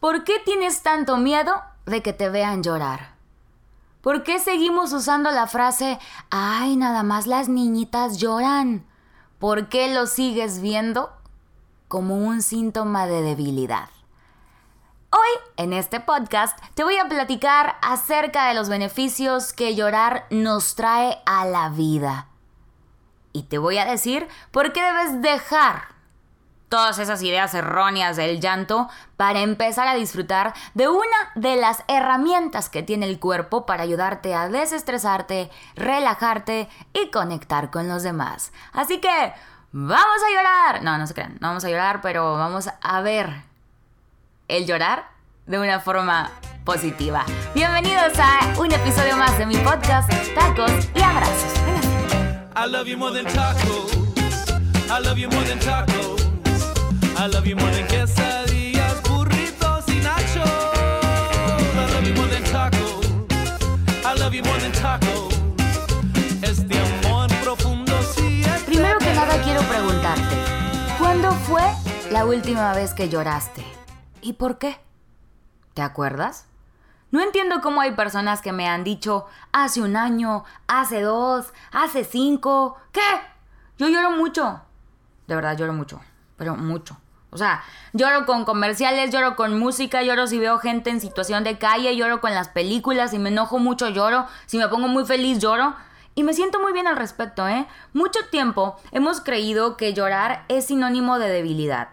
¿Por qué tienes tanto miedo de que te vean llorar? ¿Por qué seguimos usando la frase, ay, nada más las niñitas lloran? ¿Por qué lo sigues viendo como un síntoma de debilidad? Hoy, en este podcast, te voy a platicar acerca de los beneficios que llorar nos trae a la vida. Y te voy a decir por qué debes dejar todas esas ideas erróneas del llanto para empezar a disfrutar de una de las herramientas que tiene el cuerpo para ayudarte a desestresarte, relajarte y conectar con los demás. Así que, vamos a llorar. No, no se crean, no vamos a llorar, pero vamos a ver el llorar de una forma positiva. Bienvenidos a un episodio más de mi podcast, Tacos y Abrazos. I love you more than tacos. I love you more than tacos. I love you more than quesadillas, burritos y nachos. I love you more than tacos. I love you more than tacos. Este amor profundo sí es Primero que nada quiero preguntarte, ¿cuándo fue la última vez que lloraste? ¿Y por qué? ¿Te acuerdas? No entiendo cómo hay personas que me han dicho hace un año, hace dos, hace cinco. ¿Qué? Yo lloro mucho. De verdad lloro mucho, pero mucho. O sea, lloro con comerciales, lloro con música, lloro si veo gente en situación de calle, lloro con las películas, si me enojo mucho lloro, si me pongo muy feliz lloro. Y me siento muy bien al respecto, ¿eh? Mucho tiempo hemos creído que llorar es sinónimo de debilidad.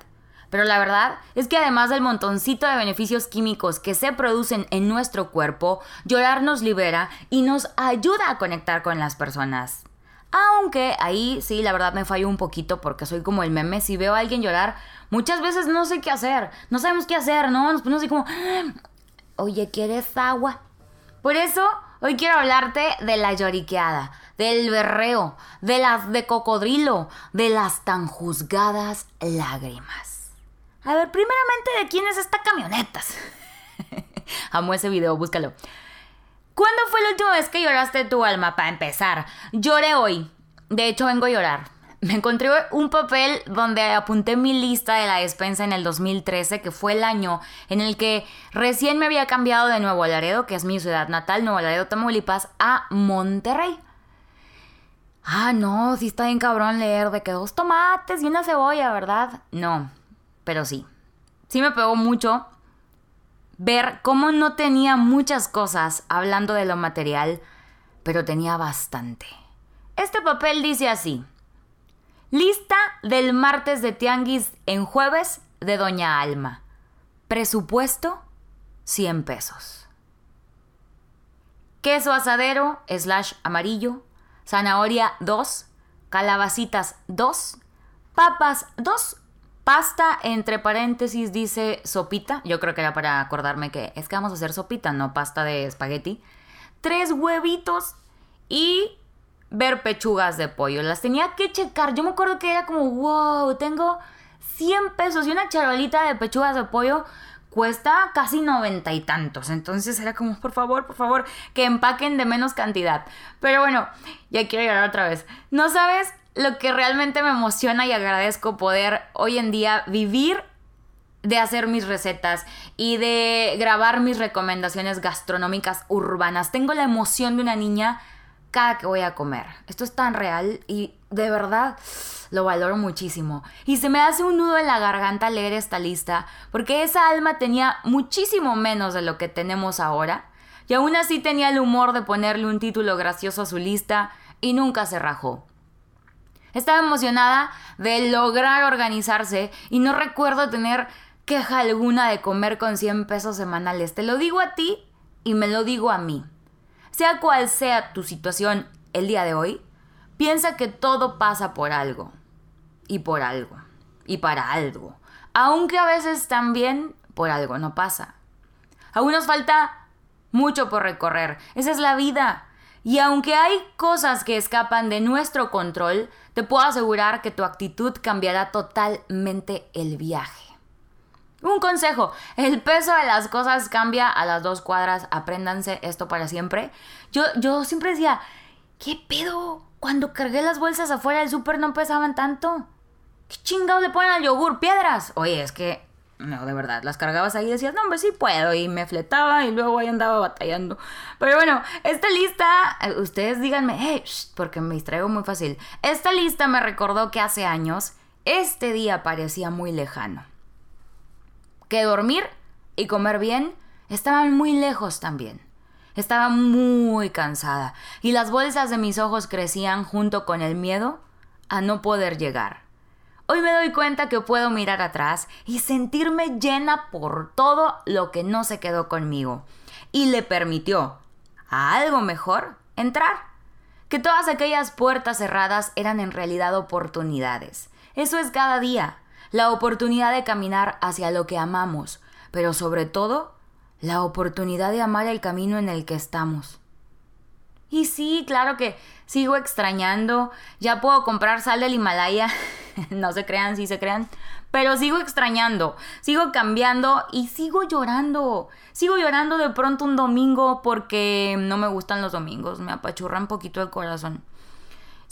Pero la verdad es que además del montoncito de beneficios químicos que se producen en nuestro cuerpo, llorar nos libera y nos ayuda a conectar con las personas. Aunque ahí sí, la verdad me fallo un poquito porque soy como el meme. Si veo a alguien llorar, muchas veces no sé qué hacer. No sabemos qué hacer, ¿no? Nos ponemos así como, oye, ¿quieres agua? Por eso, hoy quiero hablarte de la lloriqueada, del berreo, de las de cocodrilo, de las tan juzgadas lágrimas. A ver, primeramente, ¿de quién es esta camionetas? Amo ese video, búscalo. ¿Cuándo fue la última vez que lloraste tu alma? Para empezar, lloré hoy. De hecho, vengo a llorar. Me encontré un papel donde apunté mi lista de la despensa en el 2013, que fue el año en el que recién me había cambiado de Nuevo Laredo, que es mi ciudad natal, Nuevo Laredo, Tamaulipas, a Monterrey. Ah, no, sí está bien cabrón leer de que dos tomates y una cebolla, ¿verdad? No, pero sí. Sí me pegó mucho ver cómo no tenía muchas cosas hablando de lo material, pero tenía bastante. Este papel dice así. Lista del martes de Tianguis en jueves de Doña Alma. Presupuesto 100 pesos. Queso asadero slash amarillo. Zanahoria 2. Calabacitas 2. Papas 2 Pasta, entre paréntesis, dice sopita. Yo creo que era para acordarme que es que vamos a hacer sopita, no pasta de espagueti. Tres huevitos y ver pechugas de pollo. Las tenía que checar. Yo me acuerdo que era como, wow, tengo 100 pesos y una charolita de pechugas de pollo cuesta casi noventa y tantos. Entonces era como, por favor, por favor, que empaquen de menos cantidad. Pero bueno, ya quiero llegar otra vez. No sabes lo que realmente me emociona y agradezco poder hoy en día vivir de hacer mis recetas y de grabar mis recomendaciones gastronómicas urbanas. Tengo la emoción de una niña cada que voy a comer. Esto es tan real y de verdad lo valoro muchísimo. Y se me hace un nudo en la garganta leer esta lista porque esa alma tenía muchísimo menos de lo que tenemos ahora y aún así tenía el humor de ponerle un título gracioso a su lista y nunca se rajó. Estaba emocionada de lograr organizarse y no recuerdo tener queja alguna de comer con 100 pesos semanales. Te lo digo a ti y me lo digo a mí. Sea cual sea tu situación el día de hoy, piensa que todo pasa por algo. Y por algo. Y para algo. Aunque a veces también por algo no pasa. Aún nos falta mucho por recorrer. Esa es la vida. Y aunque hay cosas que escapan de nuestro control, te puedo asegurar que tu actitud cambiará totalmente el viaje. Un consejo, el peso de las cosas cambia a las dos cuadras, apréndanse esto para siempre. Yo, yo siempre decía, ¿qué pedo? Cuando cargué las bolsas afuera del súper no pesaban tanto. ¿Qué chingados le ponen al yogur? ¿Piedras? Oye, es que No, de verdad, las cargabas ahí y decías, no, hombre, sí puedo. Y me fletaba y luego ahí andaba batallando. Pero bueno, esta lista, eh, ustedes díganme, hey, porque me distraigo muy fácil. Esta lista me recordó que hace años este día parecía muy lejano. Que dormir y comer bien estaban muy lejos también. Estaba muy cansada y las bolsas de mis ojos crecían junto con el miedo a no poder llegar. Hoy me doy cuenta que puedo mirar atrás y sentirme llena por todo lo que no se quedó conmigo y le permitió a algo mejor entrar. Que todas aquellas puertas cerradas eran en realidad oportunidades. Eso es cada día, la oportunidad de caminar hacia lo que amamos, pero sobre todo la oportunidad de amar el camino en el que estamos. Y sí, claro que sigo extrañando. Ya puedo comprar sal del Himalaya. no se crean, sí se crean. Pero sigo extrañando, sigo cambiando y sigo llorando. Sigo llorando de pronto un domingo porque no me gustan los domingos, me apachurra un poquito el corazón.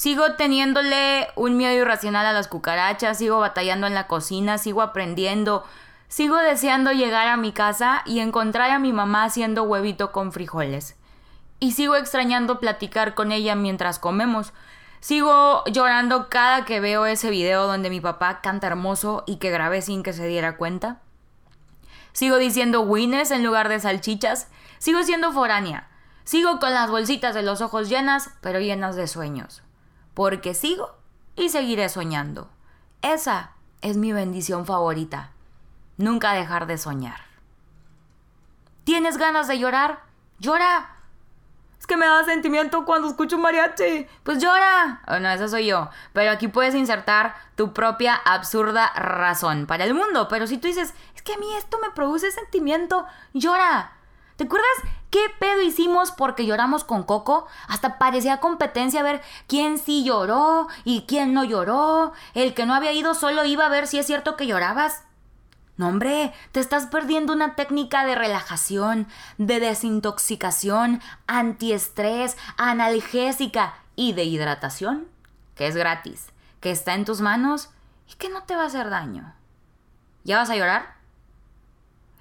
Sigo teniéndole un miedo irracional a las cucarachas, sigo batallando en la cocina, sigo aprendiendo, sigo deseando llegar a mi casa y encontrar a mi mamá haciendo huevito con frijoles y sigo extrañando platicar con ella mientras comemos. Sigo llorando cada que veo ese video donde mi papá canta hermoso y que grabé sin que se diera cuenta. Sigo diciendo winners en lugar de salchichas. Sigo siendo foránea. Sigo con las bolsitas de los ojos llenas, pero llenas de sueños. Porque sigo y seguiré soñando. Esa es mi bendición favorita. Nunca dejar de soñar. ¿Tienes ganas de llorar? Llora. Es que me da sentimiento cuando escucho mariachi. Pues llora. Oh, no, eso soy yo. Pero aquí puedes insertar tu propia absurda razón para el mundo. Pero si tú dices, es que a mí esto me produce sentimiento, llora. ¿Te acuerdas qué pedo hicimos porque lloramos con Coco? Hasta parecía competencia ver quién sí lloró y quién no lloró. El que no había ido solo iba a ver si es cierto que llorabas. No, hombre, te estás perdiendo una técnica de relajación, de desintoxicación, antiestrés, analgésica y de hidratación, que es gratis, que está en tus manos y que no te va a hacer daño. ¿Ya vas a llorar?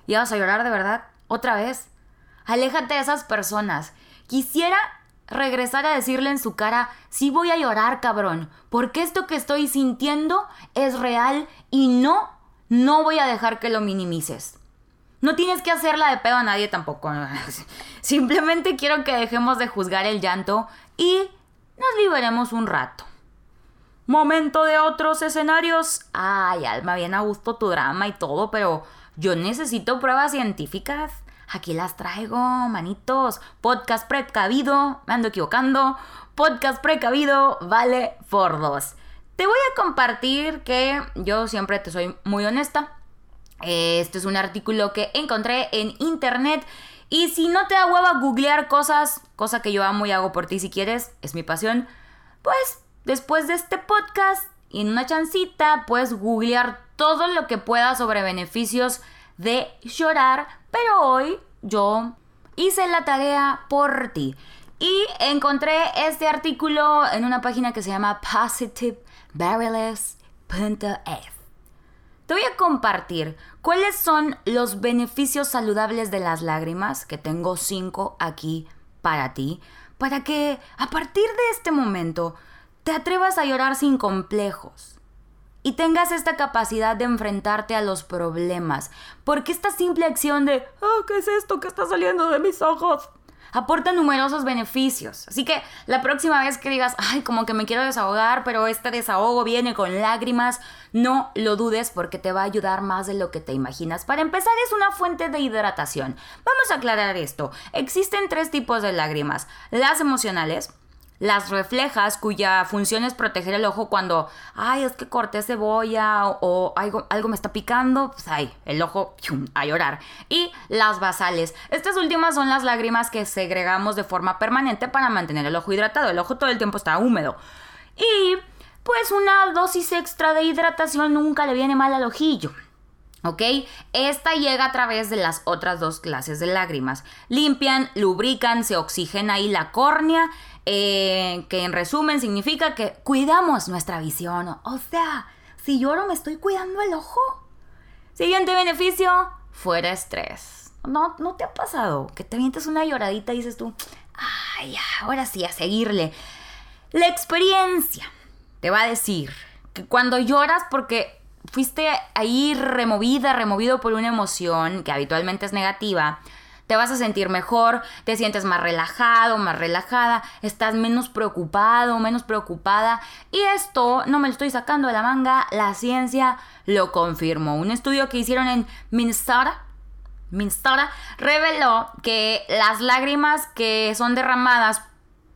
¿Ya vas a llorar de verdad? ¿Otra vez? Aléjate de esas personas. Quisiera regresar a decirle en su cara, sí voy a llorar, cabrón, porque esto que estoy sintiendo es real y no no voy a dejar que lo minimices. No tienes que hacerla de pedo a nadie tampoco. Simplemente quiero que dejemos de juzgar el llanto y nos liberemos un rato. Momento de otros escenarios. Ay, Alma, bien a gusto tu drama y todo, pero yo necesito pruebas científicas. Aquí las traigo, manitos. Podcast precavido, me ando equivocando. Podcast precavido vale por dos. Te voy a compartir que yo siempre te soy muy honesta. Este es un artículo que encontré en internet. Y si no te da hueva googlear cosas, cosa que yo amo y hago por ti si quieres, es mi pasión, pues después de este podcast y en una chancita puedes googlear todo lo que puedas sobre beneficios de llorar. Pero hoy yo hice la tarea por ti. Y encontré este artículo en una página que se llama Positive barreless.f. Te voy a compartir cuáles son los beneficios saludables de las lágrimas, que tengo cinco aquí para ti, para que a partir de este momento te atrevas a llorar sin complejos y tengas esta capacidad de enfrentarte a los problemas, porque esta simple acción de, oh, ¿qué es esto que está saliendo de mis ojos? aporta numerosos beneficios. Así que la próxima vez que digas, ay, como que me quiero desahogar, pero este desahogo viene con lágrimas, no lo dudes porque te va a ayudar más de lo que te imaginas. Para empezar, es una fuente de hidratación. Vamos a aclarar esto. Existen tres tipos de lágrimas. Las emocionales, las reflejas, cuya función es proteger el ojo cuando, ay, es que corté cebolla o, algo, algo, me está picando, pues ay, el ojo a llorar. Y las basales. Estas últimas son las lágrimas que segregamos de forma permanente para mantener el ojo hidratado. El ojo todo el tiempo está húmedo. Y pues una dosis extra de hidratación nunca le viene mal al ojillo. ¿Ok? Esta llega a través de las otras dos clases de lágrimas. Limpian, lubrican, se oxigena ahí la córnea eh, que en resumen significa que cuidamos nuestra visión. O sea, si lloro me estoy cuidando el ojo. Siguiente beneficio, fuera estrés. ¿No, ¿No te ha pasado que te avientes una lloradita y dices tú, ay, ahora sí, a seguirle? La experiencia te va a decir que cuando lloras porque fuiste ahí removida, removido por una emoción que habitualmente es negativa, te vas a sentir mejor, te sientes más relajado, más relajada, estás menos preocupado, menos preocupada. Y esto no me lo estoy sacando de la manga, la ciencia lo confirmó. Un estudio que hicieron en Minnesota, Minnesota reveló que las lágrimas que son derramadas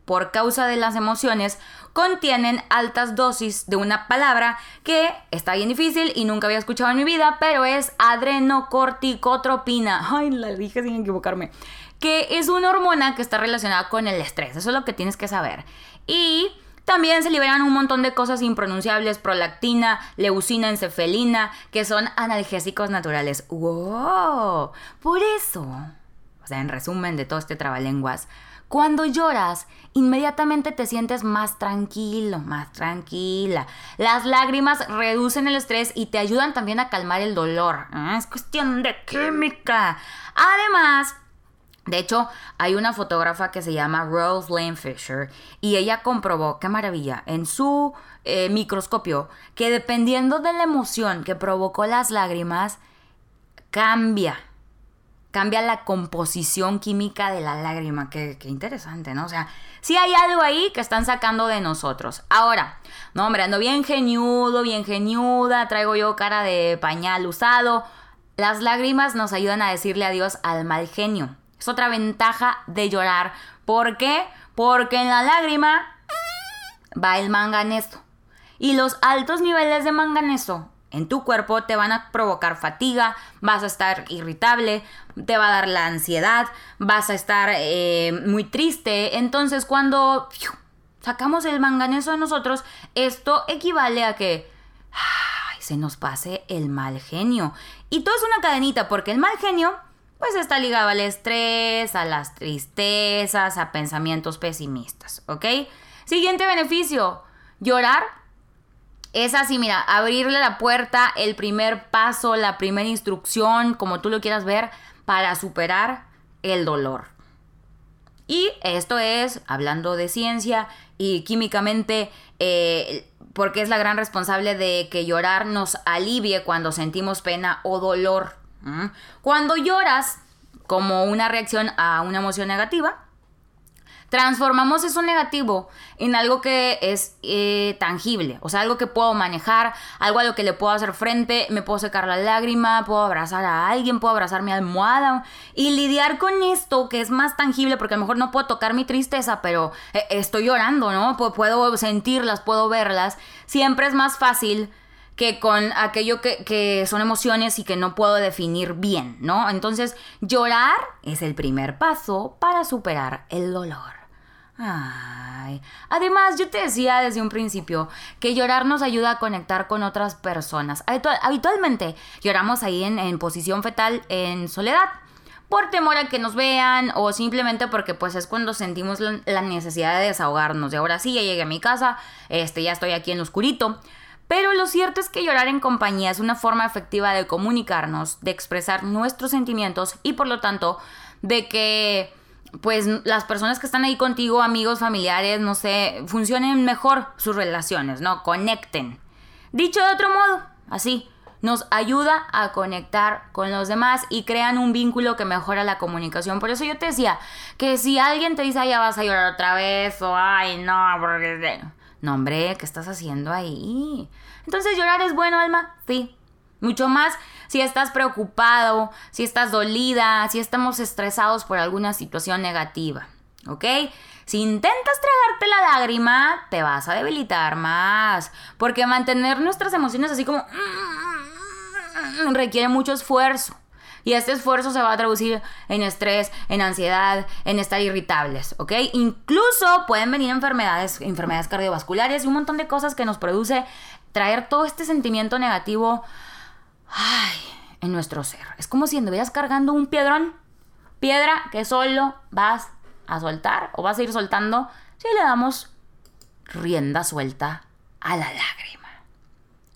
por causa de las emociones contienen altas dosis de una palabra que está bien difícil y nunca había escuchado en mi vida, pero es adrenocorticotropina. Ay, la dije sin equivocarme. Que es una hormona que está relacionada con el estrés. Eso es lo que tienes que saber. Y también se liberan un montón de cosas impronunciables, prolactina, leucina, encefalina, que son analgésicos naturales. ¡Wow! Por eso, o sea, en resumen de todo este trabalenguas, cuando lloras, inmediatamente te sientes más tranquilo, más tranquila. Las lágrimas reducen el estrés y te ayudan también a calmar el dolor. Ah, es cuestión de química. Además, de hecho, hay una fotógrafa que se llama Rose Lane Fisher y ella comprobó, qué maravilla, en su eh, microscopio, que dependiendo de la emoción que provocó las lágrimas, cambia cambia la composición química de la lágrima. Qué, interesante, ¿no? O sea, sí hay algo ahí que están sacando de nosotros. Ahora, no, hombre, ando bien geniudo, bien geniuda, traigo yo cara de pañal usado. Las lágrimas nos ayudan a decirle adiós al mal genio. Es otra ventaja de llorar. ¿Por qué? Porque en la lágrima va el manganeso. Y los altos niveles de manganeso en tu cuerpo te van a provocar fatiga, vas a estar irritable, te va a dar la ansiedad, vas a estar eh, muy triste. Entonces cuando sacamos el manganeso de nosotros, esto equivale a que se nos pase el mal genio. Y todo es una cadenita porque el mal genio pues está ligado al estrés, a las tristezas, a pensamientos pesimistas, ¿ok? Siguiente beneficio, llorar es así, mira, abrirle la puerta, el primer paso, la primera instrucción, como tú lo quieras ver, para superar el dolor. Y esto es, hablando de ciencia y químicamente, eh, porque es la gran responsable de que llorar nos alivie cuando sentimos pena o dolor. Cuando lloras como una reacción a una emoción negativa, transformamos eso negativo en algo que es eh, tangible, o sea, algo que puedo manejar, algo a lo que le puedo hacer frente, me puedo secar la lágrima, puedo abrazar a alguien, puedo abrazar mi almohada y lidiar con esto que es más tangible, porque a lo mejor no puedo tocar mi tristeza, pero eh, estoy llorando, ¿no? puedo sentirlas, puedo verlas, siempre es más fácil que con aquello que, que, son emociones y que no puedo definir bien, ¿no? Entonces, llorar es el primer paso para superar el dolor. Ay. Además, yo te decía desde un principio que llorar nos ayuda a conectar con otras personas. Habitualmente lloramos ahí en, posición fetal en soledad por temor a que nos vean o simplemente porque pues es cuando sentimos la, necesidad de desahogarnos. De ahora sí, ya llegué a mi casa, este, ya estoy aquí en lo oscurito. Pero lo cierto es que llorar en compañía es una forma efectiva de comunicarnos, de expresar nuestros sentimientos y por lo tanto de que pues las personas que están ahí contigo, amigos, familiares, no sé, funcionen mejor sus relaciones, ¿no? Conecten. Dicho de otro modo, así, nos ayuda a conectar con los demás y crean un vínculo que mejora la comunicación. Por eso yo te decía que si alguien te dice, ay, ya vas a llorar otra vez, o ay, no, porque... No, hombre, ¿qué estás haciendo ahí? Entonces, ¿llorar es bueno, Alma? Sí. Mucho más si estás preocupado, si estás dolida, si estamos estresados por alguna situación negativa. ¿Ok? Si intentas tragarte la lágrima, te vas a debilitar más. Porque mantener nuestras emociones así como requiere mucho esfuerzo. Y este esfuerzo se va a traducir en estrés, en ansiedad, en estar irritables, ¿ok? Incluso pueden venir enfermedades, enfermedades cardiovasculares y un montón de cosas que nos produce traer todo este sentimiento negativo ay, en nuestro ser. Es como si anduvieras cargando un piedrón, piedra que solo vas a soltar o vas a ir soltando si le damos rienda suelta a la lágrima.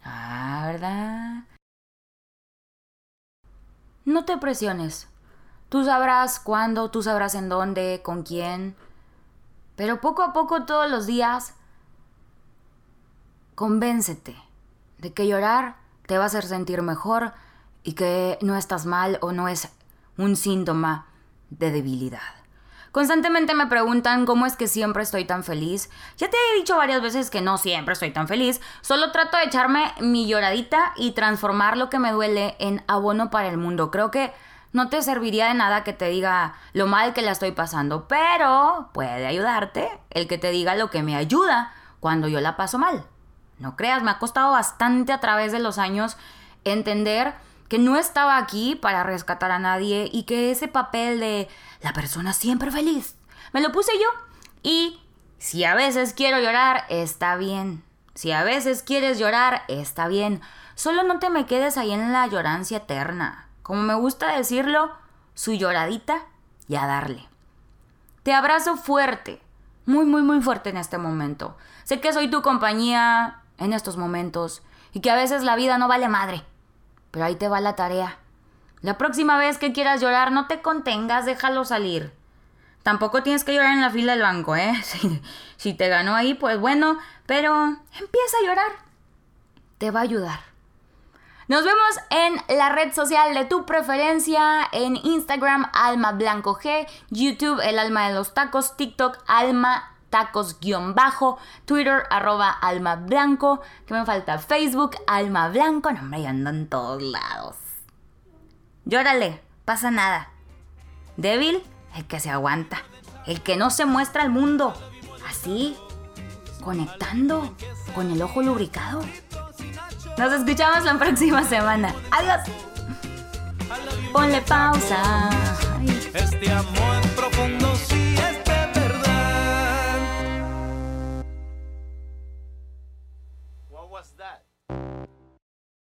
Ah, ¿verdad? no te presiones. Tú sabrás cuándo, tú sabrás en dónde, con quién. Pero poco a poco, todos los días, convéncete de que llorar te va a hacer sentir mejor y que no estás mal o no es un síntoma de debilidad. Constantemente me preguntan cómo es que siempre estoy tan feliz. Ya te he dicho varias veces que no siempre estoy tan feliz. Solo trato de echarme mi lloradita y transformar lo que me duele en abono para el mundo. Creo que no te serviría de nada que te diga lo mal que la estoy pasando, pero puede ayudarte el que te diga lo que me ayuda cuando yo la paso mal. No creas, me ha costado bastante a través de los años entender que no estaba aquí para rescatar a nadie y que ese papel de la persona siempre feliz me lo puse yo. Y si a veces quiero llorar, está bien. Si a veces quieres llorar, está bien. Solo no te me quedes ahí en la llorancia eterna. Como me gusta decirlo, su lloradita y a darle. Te abrazo fuerte, muy, muy, muy fuerte en este momento. Sé que soy tu compañía en estos momentos y que a veces la vida no vale madre. Pero ahí te va la tarea. La próxima vez que quieras llorar, no te contengas, déjalo salir. Tampoco tienes que llorar en la fila del banco, ¿eh? Si, te ganó ahí, pues bueno, pero empieza a llorar. Te va a ayudar. Nos vemos en la red social de tu preferencia, en Instagram Alma Blanco G, YouTube El Alma de los Tacos, TikTok Alma tacos-bajo, Twitter arroba alma blanco, que me falta Facebook alma blanco, no me ando en todos lados. Llórale, pasa nada. Débil, el que se aguanta, el que no se muestra al mundo, así, conectando con el ojo lubricado. Nos escuchamos la próxima semana. Adiós. Ponle pausa. Este amor